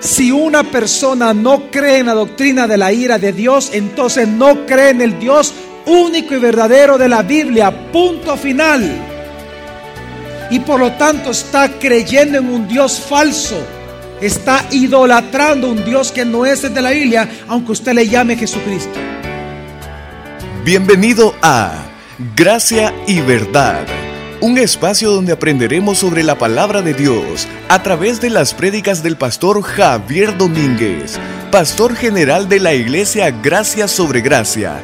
Si una persona no cree en la doctrina de la ira de Dios, entonces no cree en el Dios único y verdadero de la Biblia. Punto final. Y por lo tanto está creyendo en un Dios falso. Está idolatrando un Dios que no es el de la Biblia, aunque usted le llame Jesucristo. Bienvenido a Gracia y Verdad un espacio donde aprenderemos sobre la palabra de Dios a través de las prédicas del pastor Javier Domínguez, pastor general de la iglesia Gracia sobre Gracia.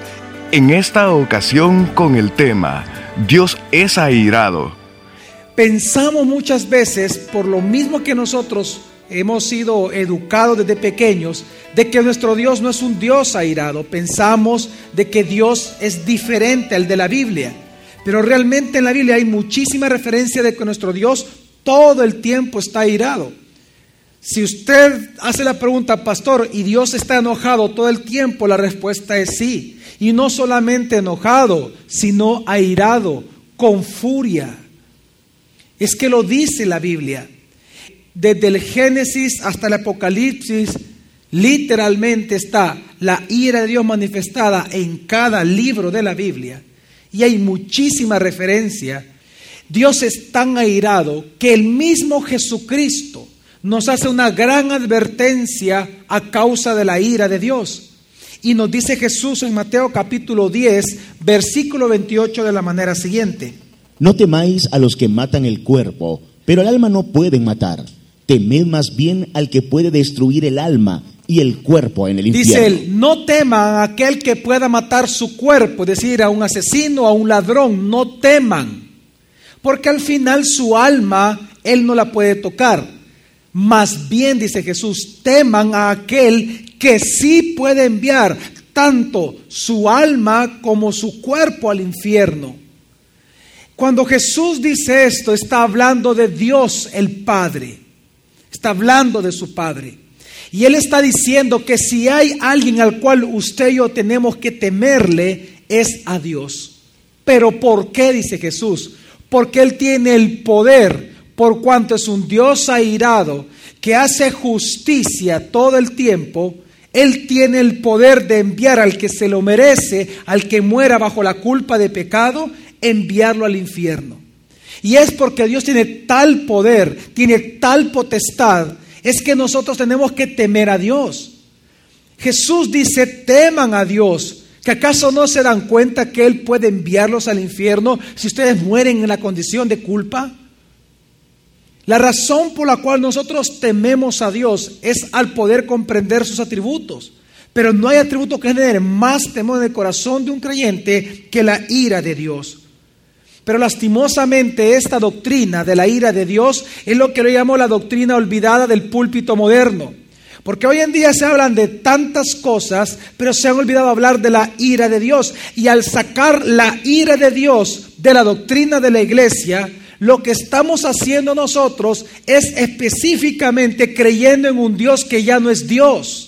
En esta ocasión con el tema, Dios es airado. Pensamos muchas veces, por lo mismo que nosotros hemos sido educados desde pequeños, de que nuestro Dios no es un Dios airado. Pensamos de que Dios es diferente al de la Biblia. Pero realmente en la Biblia hay muchísima referencia de que nuestro Dios todo el tiempo está airado. Si usted hace la pregunta, pastor, ¿y Dios está enojado todo el tiempo? La respuesta es sí. Y no solamente enojado, sino airado, con furia. Es que lo dice la Biblia. Desde el Génesis hasta el Apocalipsis, literalmente está la ira de Dios manifestada en cada libro de la Biblia y hay muchísima referencia, Dios es tan airado que el mismo Jesucristo nos hace una gran advertencia a causa de la ira de Dios. Y nos dice Jesús en Mateo capítulo 10, versículo 28 de la manera siguiente. No temáis a los que matan el cuerpo, pero el alma no pueden matar. Temed más bien al que puede destruir el alma y el cuerpo en el infierno. Dice él, no teman a aquel que pueda matar su cuerpo, es decir, a un asesino, a un ladrón, no teman, porque al final su alma él no la puede tocar. Más bien, dice Jesús, teman a aquel que sí puede enviar tanto su alma como su cuerpo al infierno. Cuando Jesús dice esto, está hablando de Dios el Padre, hablando de su Padre. Y Él está diciendo que si hay alguien al cual usted y yo tenemos que temerle, es a Dios. Pero ¿por qué? dice Jesús. Porque Él tiene el poder, por cuanto es un Dios airado, que hace justicia todo el tiempo. Él tiene el poder de enviar al que se lo merece, al que muera bajo la culpa de pecado, enviarlo al infierno. Y es porque Dios tiene tal poder, tiene tal potestad, es que nosotros tenemos que temer a Dios. Jesús dice, teman a Dios. ¿Que acaso no se dan cuenta que Él puede enviarlos al infierno si ustedes mueren en la condición de culpa? La razón por la cual nosotros tememos a Dios es al poder comprender sus atributos. Pero no hay atributo que genere más temor en el corazón de un creyente que la ira de Dios. Pero lastimosamente esta doctrina de la ira de Dios es lo que le llamo la doctrina olvidada del púlpito moderno. Porque hoy en día se hablan de tantas cosas, pero se han olvidado hablar de la ira de Dios. Y al sacar la ira de Dios de la doctrina de la iglesia, lo que estamos haciendo nosotros es específicamente creyendo en un Dios que ya no es Dios.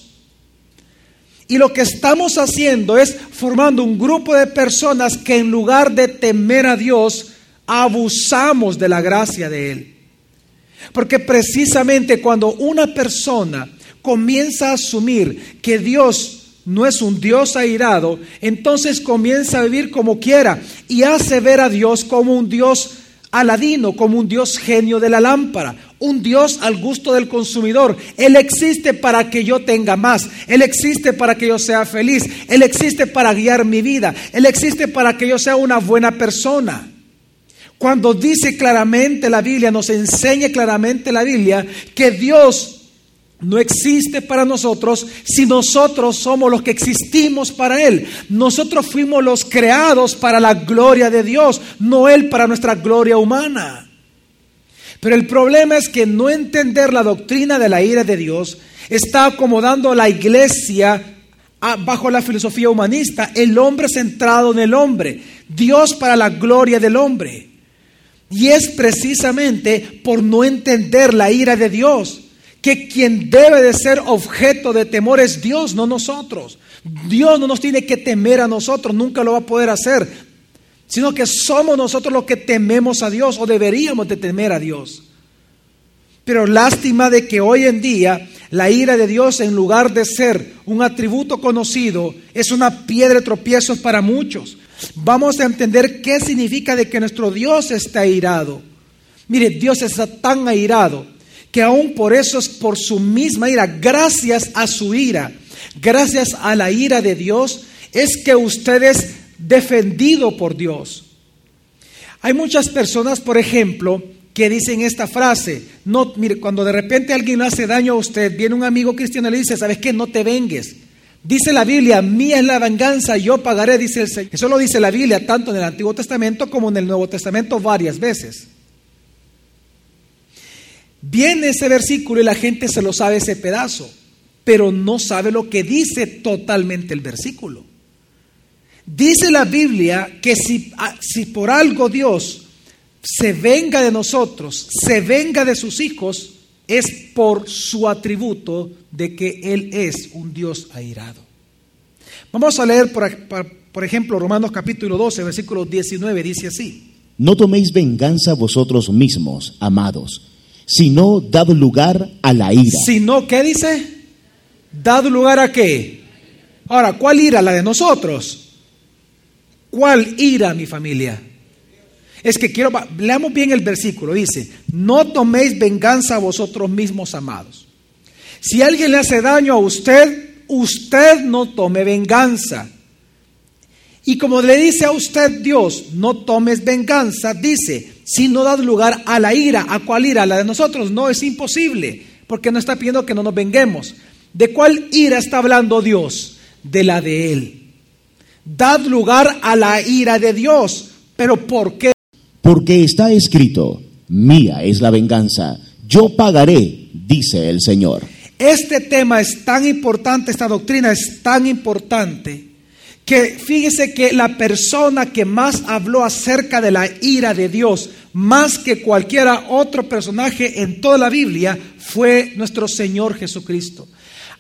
Y lo que estamos haciendo es formando un grupo de personas que en lugar de temer a Dios, abusamos de la gracia de Él. Porque precisamente cuando una persona comienza a asumir que Dios no es un Dios airado, entonces comienza a vivir como quiera y hace ver a Dios como un Dios aladino, como un Dios genio de la lámpara, un Dios al gusto del consumidor. Él existe para que yo tenga más. Él existe para que yo sea feliz. Él existe para guiar mi vida. Él existe para que yo sea una buena persona. Cuando dice claramente la Biblia, nos enseña claramente la Biblia que Dios no existe para nosotros si nosotros somos los que existimos para Él. Nosotros fuimos los creados para la gloria de Dios, no Él para nuestra gloria humana. Pero el problema es que no entender la doctrina de la ira de Dios está acomodando a la iglesia bajo la filosofía humanista, el hombre centrado en el hombre, Dios para la gloria del hombre. Y es precisamente por no entender la ira de Dios que quien debe de ser objeto de temor es Dios, no nosotros. Dios no nos tiene que temer a nosotros, nunca lo va a poder hacer sino que somos nosotros los que tememos a Dios o deberíamos de temer a Dios. Pero lástima de que hoy en día La ira de Dios, en lugar de ser un atributo conocido, es una piedra de tropiezos para muchos. Vamos a entender qué significa de que nuestro Dios está airado. Mire, Dios está tan airado que aún por eso es por su misma ira, gracias a su ira, gracias a la ira de Dios, es que usted es defendido por Dios. Hay muchas personas, por ejemplo, que dicen esta frase. No, mire, cuando de repente alguien hace daño a usted, viene un amigo cristiano y le dice, ¿sabes qué? No te vengues. Dice la Biblia, mía es la venganza, yo pagaré, dice el Señor. Eso lo dice la Biblia tanto en el Antiguo Testamento como en el Nuevo Testamento varias veces. Viene ese versículo y la gente se lo sabe ese pedazo, pero no sabe lo que dice totalmente el versículo. Dice la Biblia que si, ah, si por algo Dios se venga de nosotros, se venga de sus hijos, es por su atributo de que Él es un Dios airado. Vamos a leer, por, por ejemplo, Romanos capítulo 12, versículo 19, dice así. No toméis venganza vosotros mismos, amados, sino dad lugar a la ira. Sino, ¿qué dice? Dad lugar a qué? Ahora, ¿cuál ira? La de nosotros. ¿Cuál ira, mi familia? Es que quiero, leamos bien el versículo, dice, no toméis venganza a vosotros mismos, amados. Si alguien le hace daño a usted, usted no tome venganza. Y como le dice a usted Dios, no tomes venganza, dice, si no das lugar a la ira, ¿a cuál ira? La de nosotros, no es imposible, porque no está pidiendo que no nos venguemos. ¿De cuál ira está hablando Dios? De la de Él. Dad lugar a la ira de Dios. ¿Pero por qué? Porque está escrito, mía es la venganza, yo pagaré, dice el Señor. Este tema es tan importante, esta doctrina es tan importante, que fíjese que la persona que más habló acerca de la ira de Dios, más que cualquiera otro personaje en toda la Biblia, fue nuestro Señor Jesucristo.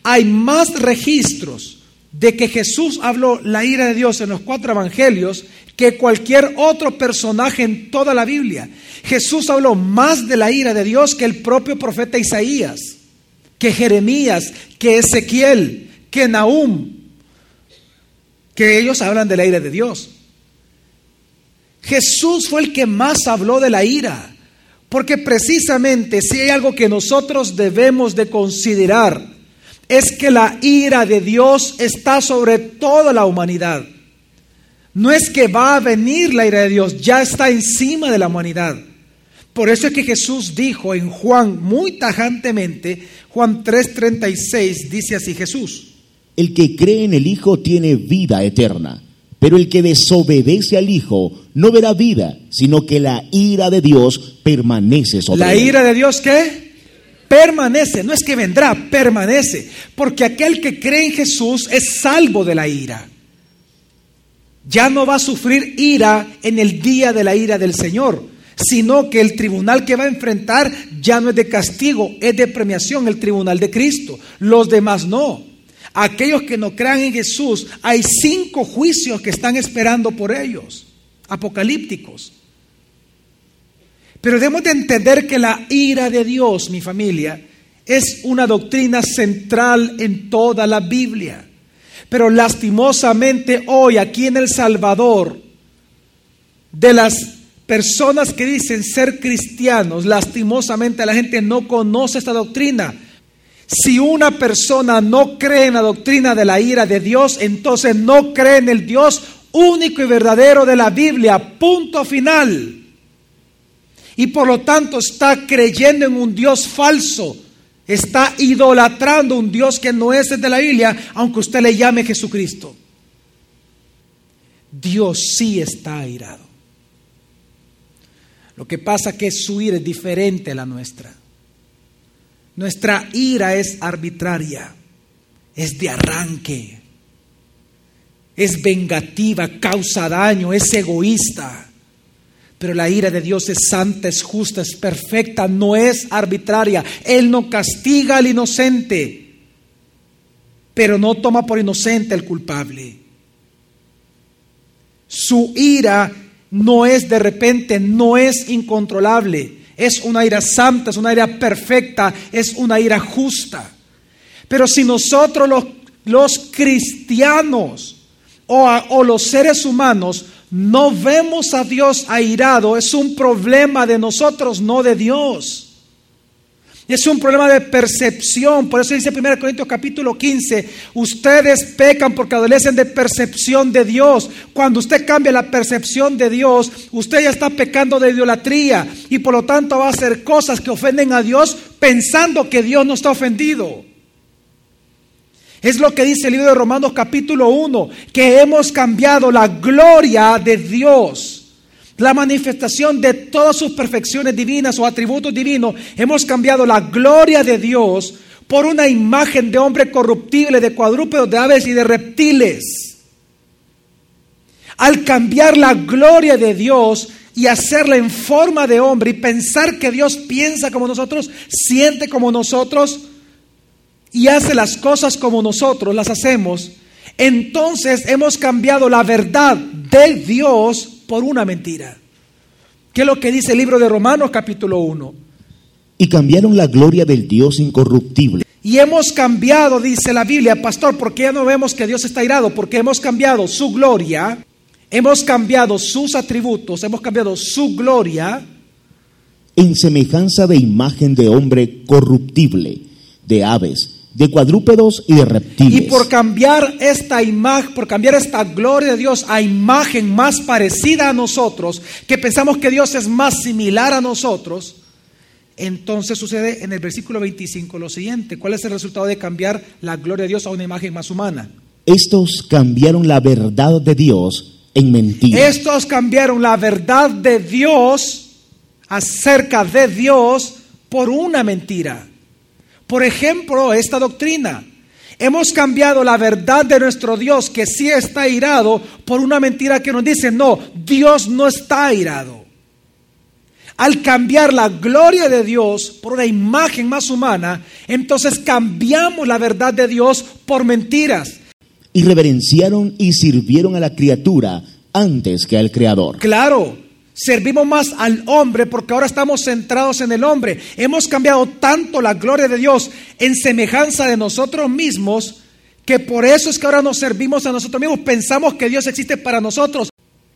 Hay más registros de que Jesús habló la ira de Dios en los cuatro evangelios que cualquier otro personaje en toda la Biblia. Jesús habló más de la ira de Dios que el propio profeta Isaías, que Jeremías, que Ezequiel, que Nahum, que ellos hablan de la ira de Dios. Jesús fue el que más habló de la ira, porque precisamente si hay algo que nosotros debemos de considerar, es que la ira de Dios está sobre toda la humanidad. No es que va a venir la ira de Dios, ya está encima de la humanidad. Por eso es que Jesús dijo en Juan muy tajantemente, Juan 3:36 dice así Jesús. El que cree en el Hijo tiene vida eterna, pero el que desobedece al Hijo no verá vida, sino que la ira de Dios permanece sobre él. ¿La ira de Dios qué? permanece, no es que vendrá, permanece, porque aquel que cree en Jesús es salvo de la ira. Ya no va a sufrir ira en el día de la ira del Señor, sino que el tribunal que va a enfrentar ya no es de castigo, es de premiación, el tribunal de Cristo. Los demás no. Aquellos que no crean en Jesús, hay cinco juicios que están esperando por ellos, apocalípticos. Pero debemos de entender que la ira de Dios, mi familia, es una doctrina central en toda la Biblia. Pero lastimosamente hoy aquí en El Salvador, de las personas que dicen ser cristianos, lastimosamente la gente no conoce esta doctrina. Si una persona no cree en la doctrina de la ira de Dios, entonces no cree en el Dios único y verdadero de la Biblia. Punto final y por lo tanto está creyendo en un Dios falso. Está idolatrando un Dios que no es el de la Biblia, aunque usted le llame Jesucristo. Dios sí está airado. Lo que pasa es que su ira es diferente a la nuestra. Nuestra ira es arbitraria, es de arranque, es vengativa, causa daño, es egoísta. Pero la ira de Dios es santa, es justa, es perfecta, no es arbitraria. Él no castiga al inocente, pero no toma por inocente al culpable. Su ira no es de repente, no es incontrolable. Es una ira santa, es una ira perfecta, es una ira justa. Pero si nosotros los, los cristianos o, a- o los seres humanos no vemos a Dios airado, es un problema de nosotros, no de Dios. Es un problema de percepción. Por eso dice 1 Corintios capítulo 15, ustedes pecan porque adolecen de percepción de Dios. Cuando usted cambia la percepción de Dios, usted ya está pecando de idolatría y por lo tanto va a hacer cosas que ofenden a Dios pensando que Dios no está ofendido. Es lo que dice el libro de Romanos capítulo 1, que hemos cambiado la gloria de Dios la manifestación de todas sus perfecciones divinas o atributos divinos, hemos cambiado la gloria de Dios por una imagen de hombre corruptible, de cuadrúpedos, de aves y de reptiles. Al cambiar la gloria de Dios y hacerla en forma de hombre y pensar que Dios piensa como nosotros, siente como nosotros y hace las cosas como nosotros las hacemos, entonces hemos cambiado la verdad de Dios por una mentira. ¿Qué es lo que dice el libro de Romanos capítulo 1? Y cambiaron la gloria del Dios incorruptible Y hemos cambiado, dice la Biblia, pastor, porque ya no vemos que Dios está irado, porque hemos cambiado su gloria, hemos cambiado sus atributos, hemos cambiado su gloria en semejanza de imagen de hombre corruptible, de aves, de cuadrúpedos y de reptiles. Y por cambiar esta imagen, por cambiar esta gloria de Dios a imagen más parecida a nosotros, que pensamos que Dios es más similar a nosotros, entonces sucede en el versículo 25 lo siguiente. ¿Cuál es el resultado de cambiar la gloria de Dios a una imagen más humana? Estos cambiaron la verdad de Dios en mentira. Estos cambiaron la verdad de Dios acerca de Dios por una mentira. Por ejemplo, esta doctrina. Hemos cambiado la verdad de nuestro Dios, que sí está irado, por una mentira que nos dice, no, Dios no está irado. Al cambiar la gloria de Dios por una imagen más humana, entonces cambiamos la verdad de Dios por mentiras. Y reverenciaron y sirvieron a la criatura antes que al Creador. Claro, servimos más al hombre porque ahora estamos centrados en el hombre. Hemos cambiado tanto la gloria de Dios en semejanza de nosotros mismos que por eso es que ahora nos servimos a nosotros mismos. Pensamos que Dios existe para nosotros.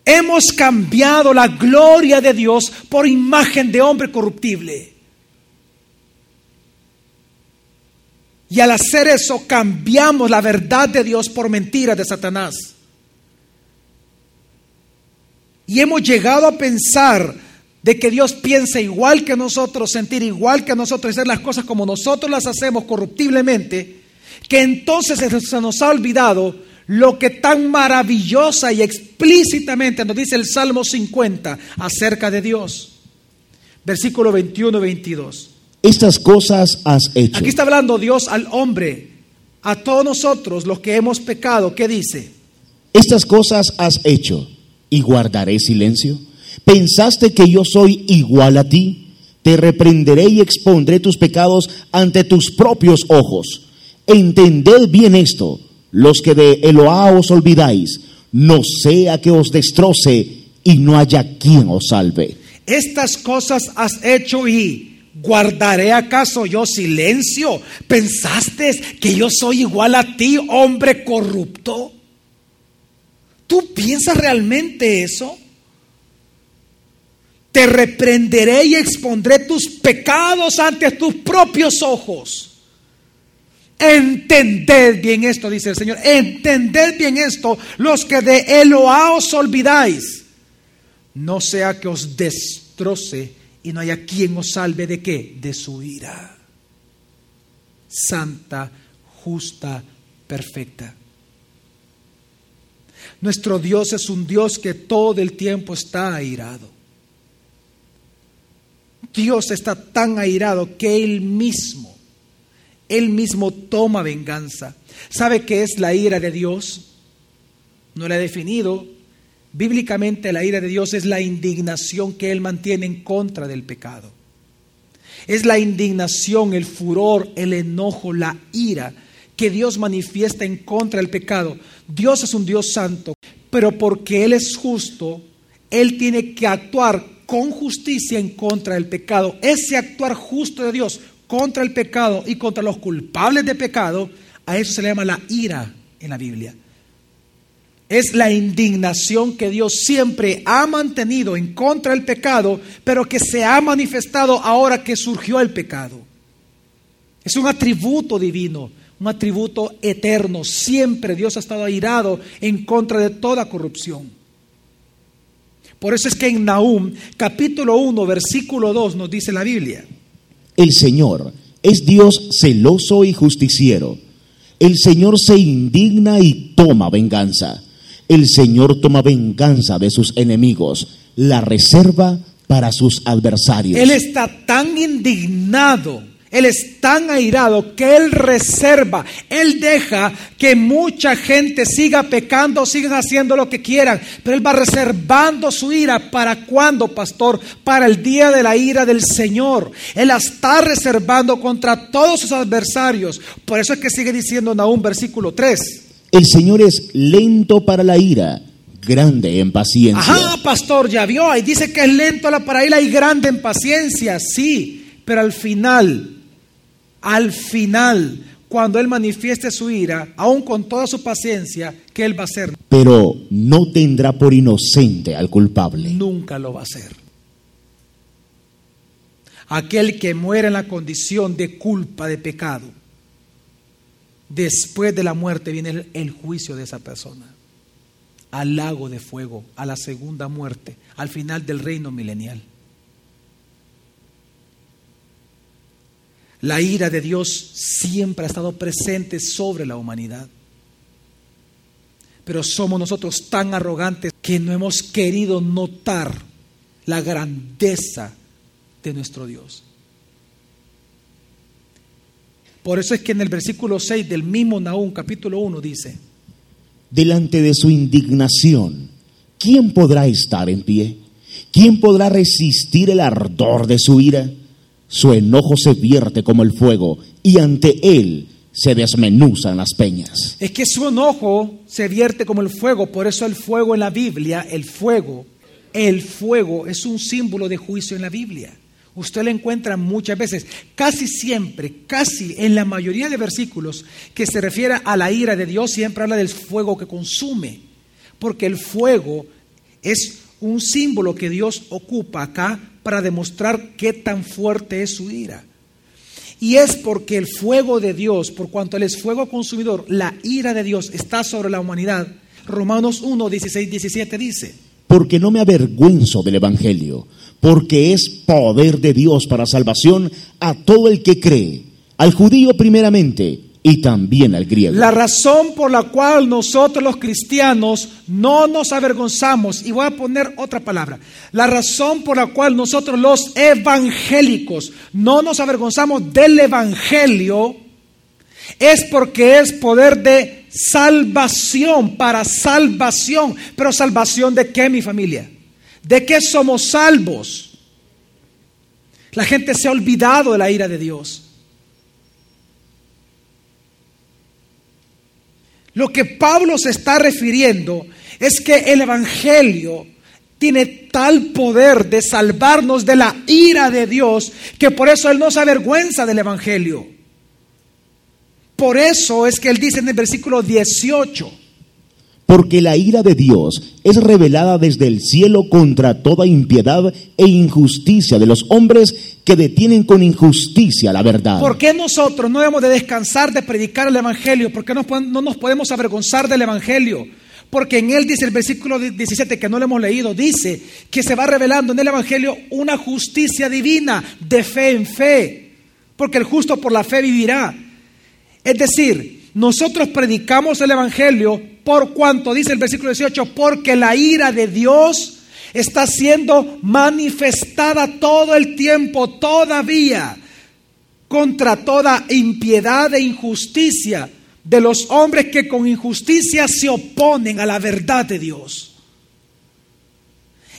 Hemos cambiado la gloria de Dios por imagen de hombre corruptible. Y al hacer eso cambiamos la verdad de Dios por mentira de Satanás. Y hemos llegado a pensar de que Dios piensa igual que nosotros, sentir igual que nosotros, hacer las cosas como nosotros las hacemos corruptiblemente, que entonces se nos ha olvidado lo que tan maravillosa y explícitamente nos dice el Salmo 50 acerca de Dios. Versículo 21 y 22. Estas cosas has hecho. Aquí está hablando Dios al hombre, a todos nosotros los que hemos pecado. ¿Qué dice? Estas cosas has hecho y guardaré silencio. ¿Pensaste que yo soy igual a ti? Te reprenderé y expondré tus pecados ante tus propios ojos. Entended bien esto, los que de Eloá os olvidáis, no sea que os destroce y no haya quien os salve. Estas cosas has hecho y ¿Guardaré acaso yo silencio? ¿Pensaste que yo soy igual a ti, hombre corrupto? ¿Tú piensas realmente eso? Te reprenderé y expondré tus pecados ante tus propios ojos. Entended bien esto, dice el Señor. Entended bien esto, los que de Eloá os olvidáis. No sea que os destroce y no haya quien os salve de qué? De su ira. Santa, justa, perfecta. Nuestro Dios es un Dios que todo el tiempo está airado. Dios está tan airado que Él mismo, Él mismo toma venganza. ¿Sabe qué es la ira de Dios? No la he definido. Bíblicamente la ira de Dios es la indignación que Él mantiene en contra del pecado. Es la indignación, el furor, el enojo, la ira que Dios manifiesta en contra del pecado. Dios es un Dios santo, pero porque Él es justo, Él tiene que actuar con justicia en contra del pecado. Ese actuar justo de Dios contra el pecado y contra los culpables de pecado, a eso se le llama la ira en la Biblia. Es la indignación que Dios siempre ha mantenido en contra del pecado, pero que se ha manifestado ahora que surgió el pecado. Es un atributo divino, un atributo eterno. Siempre Dios ha estado airado en contra de toda corrupción. Por eso es que en Nahum, capítulo 1, versículo 2, nos dice la Biblia. El Señor es Dios celoso y justiciero. El Señor se indigna y toma venganza. El Señor toma venganza de sus enemigos, la reserva para sus adversarios. Él está tan indignado él es tan airado que Él reserva, Él deja que mucha gente siga pecando, sigan haciendo lo que quieran, pero Él va reservando su ira para cuando, pastor, para el día de la ira del Señor. Él la está reservando contra todos sus adversarios. Por eso es que sigue diciendo Nahum versículo 3. El Señor es lento para la ira, grande en paciencia. Ajá, pastor, ya vio, ahí dice que es lento para la ira y grande en paciencia, sí, pero al final al final, cuando Él manifieste su ira, aún con toda su paciencia, que Él va a hacer. Pero no tendrá por inocente al culpable. Nunca lo va a hacer. Aquel que muere en la condición de culpa, de pecado, después de la muerte viene el, el juicio de esa persona. Al lago de fuego, a la segunda muerte, al final del reino milenial. La ira de Dios siempre ha estado presente sobre la humanidad. Pero somos nosotros tan arrogantes que no hemos querido notar la grandeza de nuestro Dios. Por eso es que en el versículo 6 del mismo Nahum, capítulo 1, dice, Delante de su indignación, ¿quién podrá estar en pie? ¿Quién podrá resistir el ardor de su ira? Su enojo se vierte como el fuego y ante él se desmenuzan las peñas. Es que su enojo se vierte como el fuego, por eso el fuego en la Biblia, el fuego, el fuego es un símbolo de juicio en la Biblia. Usted lo encuentra muchas veces, casi siempre, casi en la mayoría de versículos que se refiere a la ira de Dios, siempre habla del fuego que consume, porque el fuego es un símbolo que Dios ocupa acá para demostrar qué tan fuerte es su ira. Y es porque el fuego de Dios, por cuanto Él es fuego consumidor, la ira de Dios está sobre la humanidad. Romanos 1, 16, 17 dice. Porque no me avergüenzo del Evangelio, porque es poder de Dios para salvación a todo el que cree, al judío primeramente y también al griego. La razón por la cual nosotros los cristianos no nos avergonzamos, y voy a poner otra palabra, la razón por la cual nosotros los evangélicos no nos avergonzamos del Evangelio es porque es poder de salvación, para salvación. Pero salvación de qué, mi familia? ¿De qué somos salvos? La gente se ha olvidado de la ira de Dios. Lo que Pablo se está refiriendo es que el Evangelio tiene tal poder de salvarnos de la ira de Dios que por eso Él no se avergüenza del Evangelio. Por eso es que Él dice en el versículo 18, porque la ira de Dios es revelada desde el cielo contra toda impiedad e injusticia de los hombres que detienen con injusticia la verdad. ¿Por qué nosotros no debemos de descansar de predicar el Evangelio? ¿Por qué no, no nos podemos avergonzar del Evangelio? Porque en él dice el versículo 17 que no lo hemos leído, dice que se va revelando en el Evangelio una justicia divina de fe en fe, porque el justo por la fe vivirá. Es decir, nosotros predicamos el Evangelio por cuanto, dice el versículo 18, porque la ira de Dios está siendo manifestada todo el tiempo, todavía, contra toda impiedad e injusticia de los hombres que con injusticia se oponen a la verdad de Dios.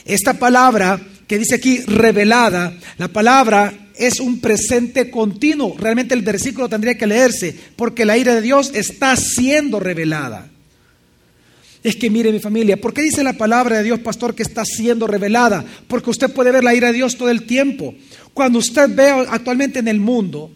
Esta palabra que dice aquí revelada, la palabra es un presente continuo. Realmente el versículo tendría que leerse porque la ira de Dios está siendo revelada. Es que mire mi familia, ¿por qué dice la palabra de Dios, pastor, que está siendo revelada? Porque usted puede ver la ira de Dios todo el tiempo. Cuando usted ve actualmente en el mundo,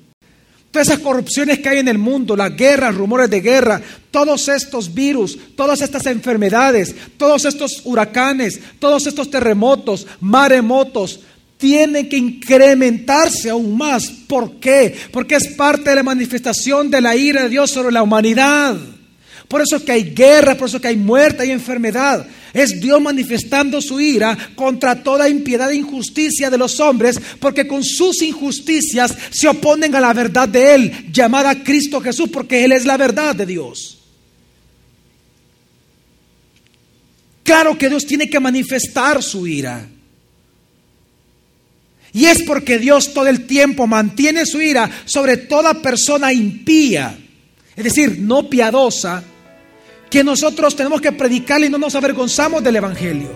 Todas esas corrupciones que hay en el mundo, las guerras, rumores de guerra, todos estos virus, todas estas enfermedades, todos estos huracanes, todos estos terremotos, maremotos, tienen que incrementarse aún más. ¿Por qué? Porque es parte de la manifestación de la ira de Dios sobre la humanidad. Por eso es que hay guerra, por eso es que hay muerte, hay enfermedad. Es Dios manifestando su ira contra toda impiedad e injusticia de los hombres, porque con sus injusticias se oponen a la verdad de Él, llamada Cristo Jesús, porque Él es la verdad de Dios. Claro que Dios tiene que manifestar su ira. Y es porque Dios todo el tiempo mantiene su ira sobre toda persona impía, es decir, no piadosa, que nosotros tenemos que predicar y no nos avergonzamos del Evangelio.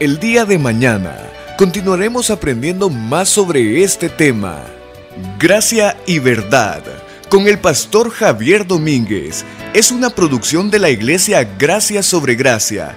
El día de mañana continuaremos aprendiendo más sobre este tema, Gracia y Verdad, con el pastor Javier Domínguez. Es una producción de la iglesia Gracia sobre Gracia.